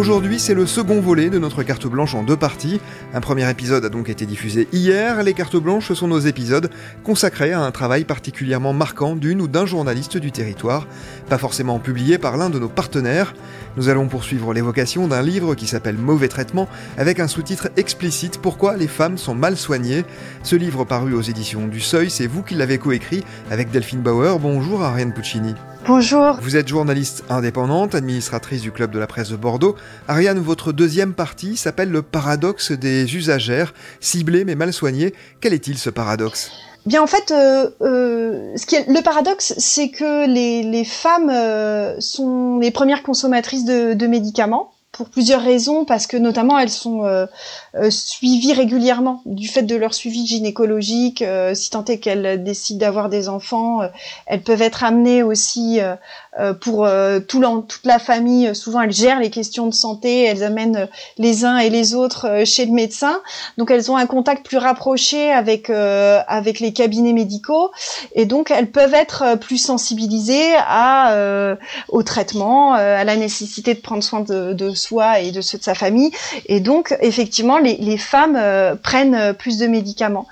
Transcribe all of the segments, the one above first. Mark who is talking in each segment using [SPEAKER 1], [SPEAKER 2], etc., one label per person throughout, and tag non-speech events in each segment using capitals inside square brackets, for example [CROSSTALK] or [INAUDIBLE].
[SPEAKER 1] Aujourd'hui, c'est le second volet de notre carte blanche en deux parties. Un premier épisode a donc été diffusé hier. Les cartes blanches sont nos épisodes consacrés à un travail particulièrement marquant d'une ou d'un journaliste du territoire, pas forcément publié par l'un de nos partenaires. Nous allons poursuivre l'évocation d'un livre qui s'appelle Mauvais traitement, avec un sous-titre explicite Pourquoi les femmes sont mal soignées. Ce livre paru aux éditions du Seuil, c'est vous qui l'avez coécrit avec Delphine Bauer. Bonjour Ariane Puccini.
[SPEAKER 2] Bonjour.
[SPEAKER 1] Vous êtes journaliste indépendante, administratrice du Club de la presse de Bordeaux. Ariane, votre deuxième partie s'appelle le paradoxe des usagères, ciblées mais mal soignées. Quel est-il ce paradoxe?
[SPEAKER 2] Bien en fait, euh, euh, ce qui est, le paradoxe, c'est que les, les femmes euh, sont les premières consommatrices de, de médicaments pour plusieurs raisons, parce que notamment elles sont euh, euh, suivies régulièrement du fait de leur suivi gynécologique. Euh, si tant est qu'elles décident d'avoir des enfants, elles peuvent être amenées aussi pour tout toute la famille. Souvent, elles gèrent les questions de santé, elles amènent les uns et les autres chez le médecin. Donc, elles ont un contact plus rapproché avec avec les cabinets médicaux, et donc elles peuvent être plus sensibilisées à au traitement, à la nécessité de prendre soin de, de soi et de ceux de sa famille. Et donc, effectivement, les, les femmes euh, prennent euh, plus de médicaments.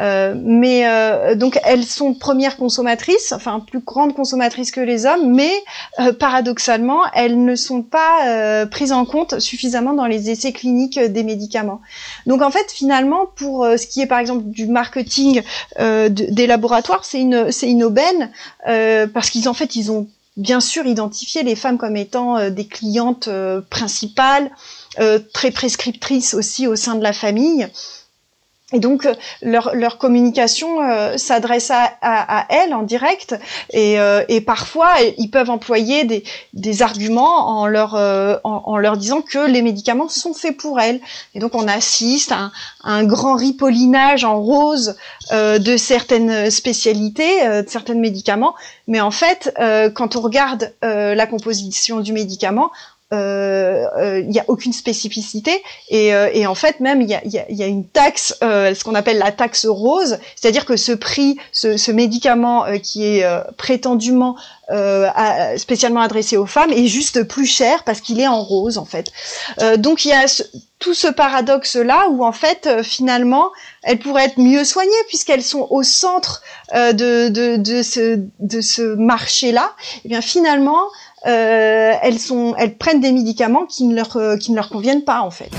[SPEAKER 2] Euh, mais euh, donc elles sont premières consommatrices, enfin plus grandes consommatrices que les hommes, mais euh, paradoxalement elles ne sont pas prises en compte suffisamment dans les essais cliniques des médicaments. Donc en fait finalement pour ce qui est par exemple du marketing de, des laboratoires, c'est une c'est une aubaine parce qu'ils en fait ils ont bien sûr identifier les femmes comme étant euh, des clientes euh, principales, euh, très prescriptrices aussi au sein de la famille. Et donc leur, leur communication euh, s'adresse à, à, à, elles en direct et, euh, et, parfois ils peuvent employer des, arguments en leur, euh, disant que les médicaments sont faits pour elles. Et donc on assiste à un, un grand ripollinage en rose de certaines spécialités, de certains médicaments. Mais en fait, quand on regarde la composition du médicament, il euh, euh, n'y a aucune spécificité et, euh, et en fait même il y a, y, a, y a, une taxe, ce qu'on appelle la taxe rose, c'est-à-dire que ce prix, ce, ce médicament qui est prétendument spécialement adressé aux femmes est juste plus cher parce qu'il est en rose en fait. donc il y a tout ce paradoxe là où en fait finalement elles pourraient être mieux soignées puisqu'elles sont au centre de, de, de, ce, de ce marché là. Et bien finalement euh, elles sont, elles prennent des médicaments qui ne leur, euh, qui ne leur conviennent pas en fait.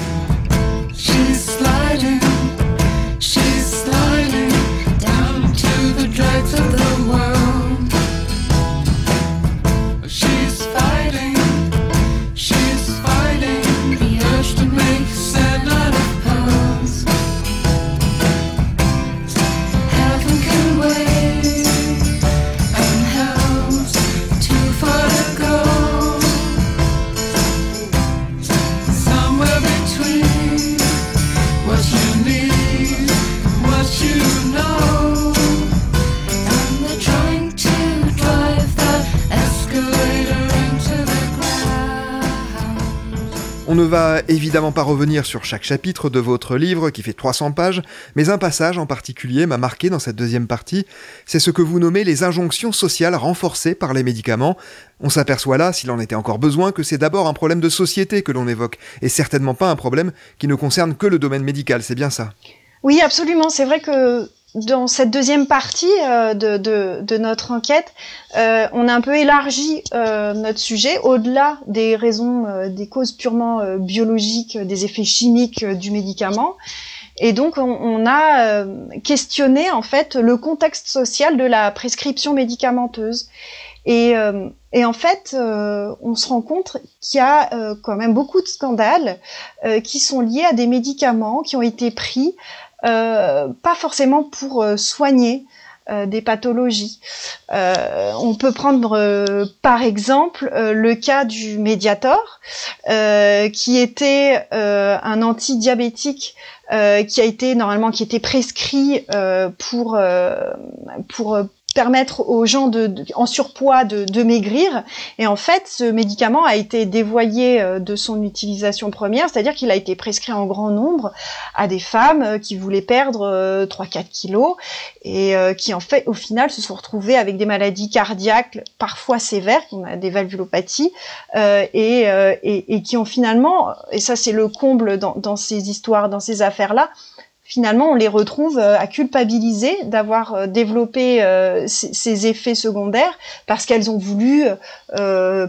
[SPEAKER 1] Ne va évidemment pas revenir sur chaque chapitre de votre livre qui fait 300 pages, mais un passage en particulier m'a marqué dans cette deuxième partie, c'est ce que vous nommez les injonctions sociales renforcées par les médicaments. On s'aperçoit là, s'il en était encore besoin, que c'est d'abord un problème de société que l'on évoque, et certainement pas un problème qui ne concerne que le domaine médical, c'est bien ça?
[SPEAKER 2] Oui, absolument, c'est vrai que dans cette deuxième partie euh, de, de, de, notre enquête, euh, on a un peu élargi euh, notre sujet au-delà des raisons, euh, des causes purement euh, biologiques, des effets chimiques du médicament. Et donc, on, on a questionné en fait le contexte social de la prescription médicamenteuse. Et, et en fait, on se rend compte qu'il y a quand même beaucoup de scandales qui sont liés à des médicaments qui ont été pris pas forcément pour soigner euh, des pathologies. Euh, on peut prendre euh, par exemple le cas du Mediator, qui était un antidiabétique qui a été normalement qui était prescrit pour pour permettre aux gens de, en surpoids de, de, maigrir. Et en fait, ce médicament a été dévoyé euh, de son utilisation première, c'est-à-dire qu'il a été prescrit en grand nombre à des femmes euh, qui voulaient perdre 3-4 euh, kilos et qui en fait, au final, se sont retrouvées avec des maladies cardiaques parfois sévères, on a des valvulopathies, et, et, et, qui ont finalement, et ça c'est le comble dans, dans ces histoires, dans ces affaires-là, finalement, on les retrouve euh, à culpabiliser d'avoir euh, développé euh, ces effets secondaires parce qu'elles ont voulu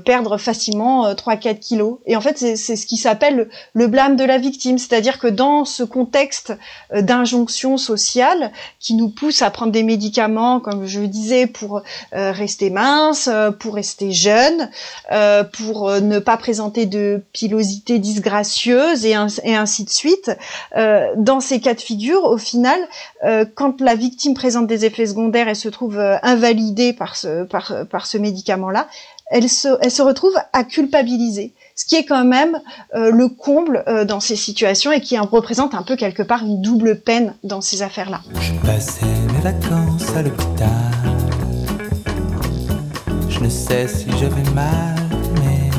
[SPEAKER 2] perdre facilement 3-4 kilos. Et en fait, c'est ce qui s'appelle le blâme de la victime. C'est-à-dire que dans ce contexte d'injonction sociale qui nous pousse à prendre des médicaments, comme je le disais, pour rester mince, pour rester jeune, pour ne pas présenter de pilosité disgracieuse et, et ainsi de suite, dans ces cas de figure, au final, euh, quand la victime présente des effets secondaires et se trouve euh, invalidée par ce, par, par ce médicament-là, elle se, elle se retrouve à culpabiliser. Ce qui est quand même euh, le comble dans ces situations et qui représente un peu quelque part une double peine dans ces affaires-là.
[SPEAKER 3] Je passais mes vacances à l'hôpital. Je ne sais si j'avais mal, mais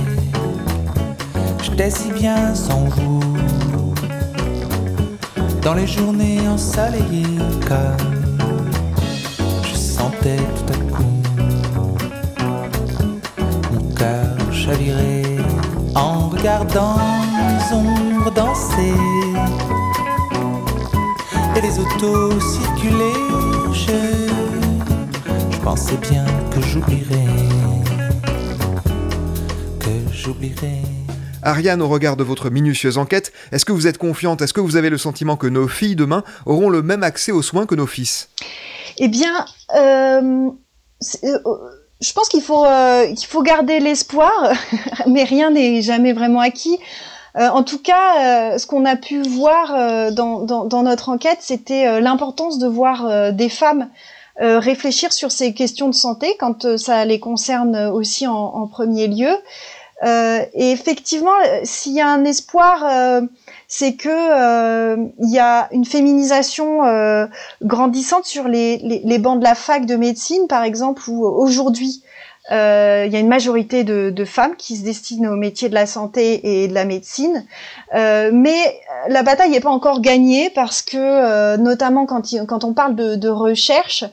[SPEAKER 3] j'étais si bien sans vous dans les journées ensoleillées comme je sentais tout à coup mon cœur chavirer en regardant les ombres danser et les autos circuler. Je, je pensais bien que j'oublierais, que j'oublierais.
[SPEAKER 1] Ariane, au regard de votre minutieuse enquête, est-ce que vous êtes confiante? Est-ce que vous avez le sentiment que nos filles demain auront le même accès aux soins que nos fils?
[SPEAKER 2] Eh bien, euh, euh, je pense qu'il faut, euh, faut garder l'espoir, [LAUGHS] mais rien n'est jamais vraiment acquis. en tout cas, ce qu'on a pu voir dans, notre enquête, c'était l'importance de voir des femmes réfléchir sur ces questions de santé quand ça les concerne aussi en premier lieu. Euh, et effectivement, s'il y a un espoir, euh, c'est que euh, il y a une féminisation grandissante sur les, les, les, bancs de la fac de médecine, par exemple, où aujourd'hui il y a une majorité de, de, femmes qui se destinent au métier de la santé et de la médecine, mais la bataille n'est pas encore gagnée parce que, notamment quand, quand on parle de, de recherche,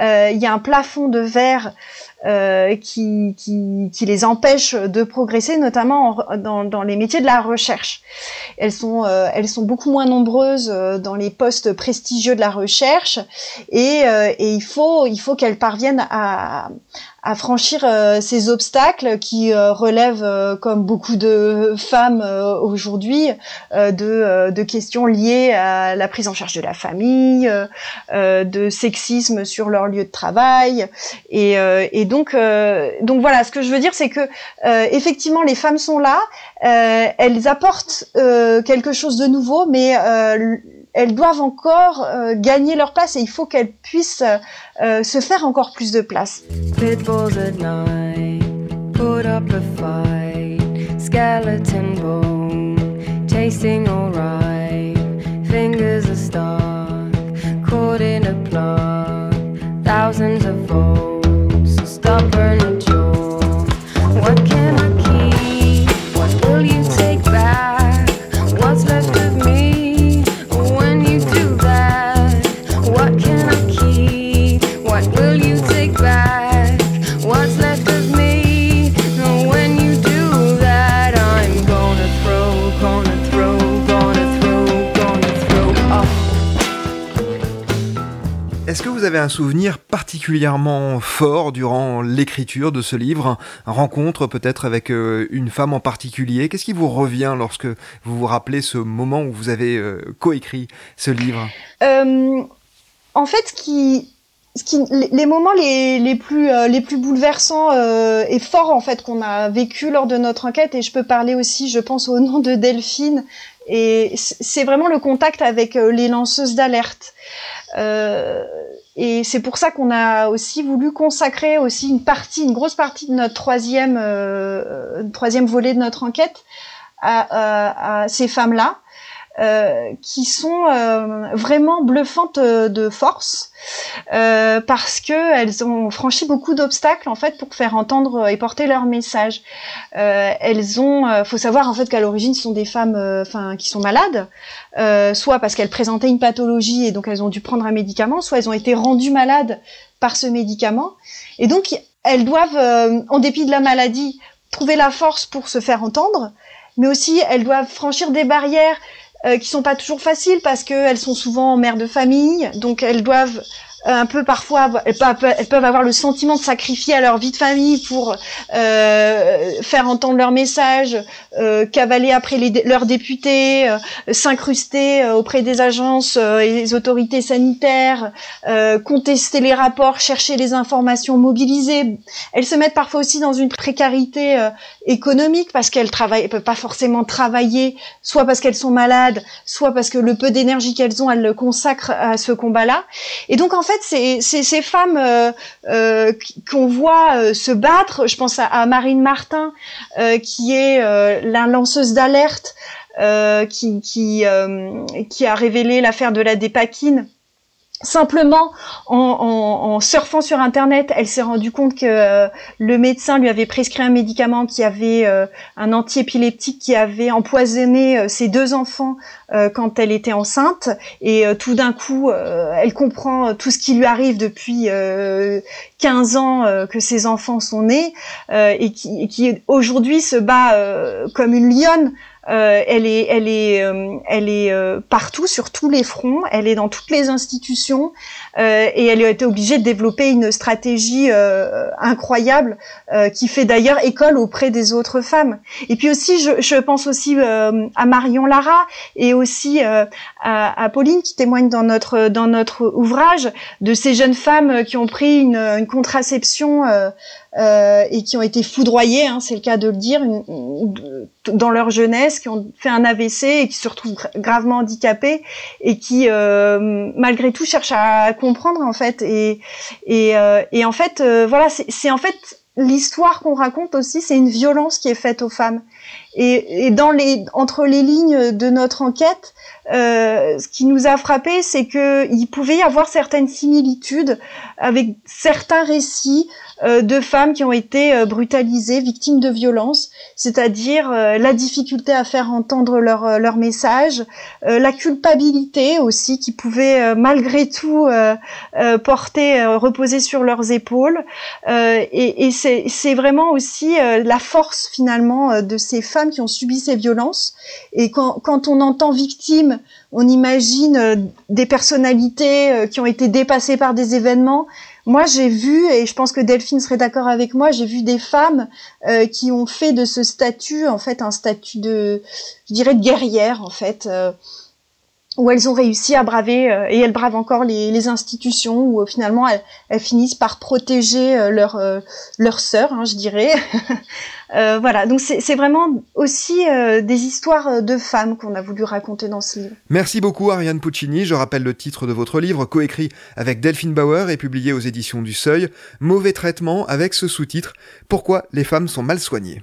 [SPEAKER 2] il y a un plafond de verre euh, qui, qui, qui, les empêchent de progresser, notamment dans, dans, les métiers de la recherche. Elles sont, euh, elles sont beaucoup moins nombreuses euh, dans les postes prestigieux de la recherche et, et il faut, il faut qu'elles parviennent à, à franchir euh, ces obstacles qui euh, relèvent, euh, comme beaucoup de femmes aujourd'hui, de, de, questions liées à la prise en charge de la famille, de sexisme sur leur lieu de travail. Et, donc, voilà, ce que je veux dire, c'est que effectivement, les femmes sont là, elles apportent quelque chose de nouveau, mais elles doivent encore euh, gagner leur place et il faut qu'elles puissent euh, se faire encore plus de place. Put up a fight, skeleton sing alright.
[SPEAKER 1] Avez un souvenir particulièrement fort durant l'écriture de ce livre Rencontre peut-être avec euh, une femme en particulier? Qu'est-ce qui vous revient lorsque vous vous rappelez ce moment où vous avez euh, coécrit ce livre?
[SPEAKER 2] Euh, En fait, les, moments les, plus bouleversants et forts en fait qu'on a vécu lors de notre enquête et je peux parler aussi je pense au nom de Delphine et c'est vraiment le contact avec les lanceuses d'alerte et c'est pour ça qu'on a aussi voulu consacrer aussi une partie une grosse partie de notre troisième troisième volet de notre enquête à, à ces femmes là euh, qui sont euh, vraiment bluffantes euh, de force euh, parce que elles ont franchi beaucoup d'obstacles en fait pour faire entendre et porter leur message. elles ont, faut savoir en fait qu'à l'origine ce sont des femmes, enfin qui sont malades, soit parce qu'elles présentaient une pathologie et donc elles ont dû prendre un médicament, soit elles ont été rendues malades par ce médicament et donc elles doivent, en dépit de la maladie, trouver la force pour se faire entendre, mais aussi elles doivent franchir des barrières euh, qui sont pas toujours faciles parce qu'elles sont souvent mères de famille, donc elles doivent un peu parfois, elles peuvent, avoir le sentiment de sacrifier à leur vie de famille pour euh, faire entendre leur message, euh, cavaler après leurs députés, euh, s'incruster euh, auprès des agences euh, et des autorités sanitaires, contester les rapports, chercher les informations, mobiliser. Elles se mettent parfois aussi dans une précarité économique parce qu'elles travaillent, peuvent pas forcément travailler, soit parce qu'elles sont malades, soit parce que le peu d'énergie qu'elles ont, elles le consacrent à ce combat-là. Et donc fait, c'est ces femmes euh, euh, qu'on voit euh, se battre. Je pense à, Marine Martin, qui est la lanceuse d'alerte, qui qui, qui a révélé l'affaire de la dépakine Simplement, en, en, en, surfant sur Internet, elle s'est rendue compte que euh, le médecin lui avait prescrit un médicament qui avait euh, un antiépileptique qui avait empoisonné euh, ses deux enfants quand elle était enceinte. Et tout d'un coup, elle comprend tout ce qui lui arrive depuis 15 ans que ses enfants sont nés et qui, qui aujourd'hui se bat comme une lionne euh, elle est, elle est, euh, elle est euh, partout sur tous les fronts. Elle est dans toutes les institutions et elle a été obligée de développer une stratégie incroyable qui fait d'ailleurs école auprès des autres femmes. Et puis aussi, je, je pense aussi à Marion Lara et aussi à, à, Pauline qui témoigne dans notre dans notre ouvrage de ces jeunes femmes qui ont pris une, une contraception euh, et qui ont été foudroyés, hein, c'est le cas de le dire, dans leur jeunesse, qui ont fait un AVC et qui se retrouvent gravement handicapés et qui, euh, malgré tout, cherchent à comprendre en fait. Et, euh, et en fait, voilà, c'est en fait l'histoire qu'on raconte aussi, c'est une violence qui est faite aux femmes. Et, et, dans les, entre les lignes de notre enquête, euh, ce qui nous a frappé, c'est que il pouvait y avoir certaines similitudes avec certains récits euh, de femmes qui ont été euh, brutalisées, victimes de violences, c'est-à-dire la difficulté à faire entendre leur, leur message, la culpabilité aussi qui pouvait malgré tout porter, reposer sur leurs épaules. et, et c'est vraiment aussi la force finalement de ces femmes qui ont subi ces violences. Et quand, on entend victime on imagine euh, des personnalités euh, qui ont été dépassées par des événements. Moi, j'ai vu, et je pense que Delphine serait d'accord avec moi, j'ai vu des femmes euh, qui ont fait de ce statut, en fait, un statut de, je dirais, de guerrière, en fait, où elles ont réussi à braver, et elles bravent encore les, institutions, où finalement elles, finissent par protéger leur leur sœur, hein, je dirais. [LAUGHS] Euh, voilà, donc c'est vraiment aussi euh, des histoires de femmes qu'on a voulu raconter dans ce livre.
[SPEAKER 1] Merci beaucoup Ariane Puccini. Je rappelle le titre de votre livre, coécrit avec Delphine Bauer et publié aux éditions du Seuil, Mauvais traitement avec ce sous-titre Pourquoi les femmes sont mal soignées?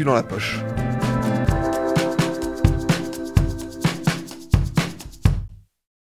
[SPEAKER 1] dans la poche.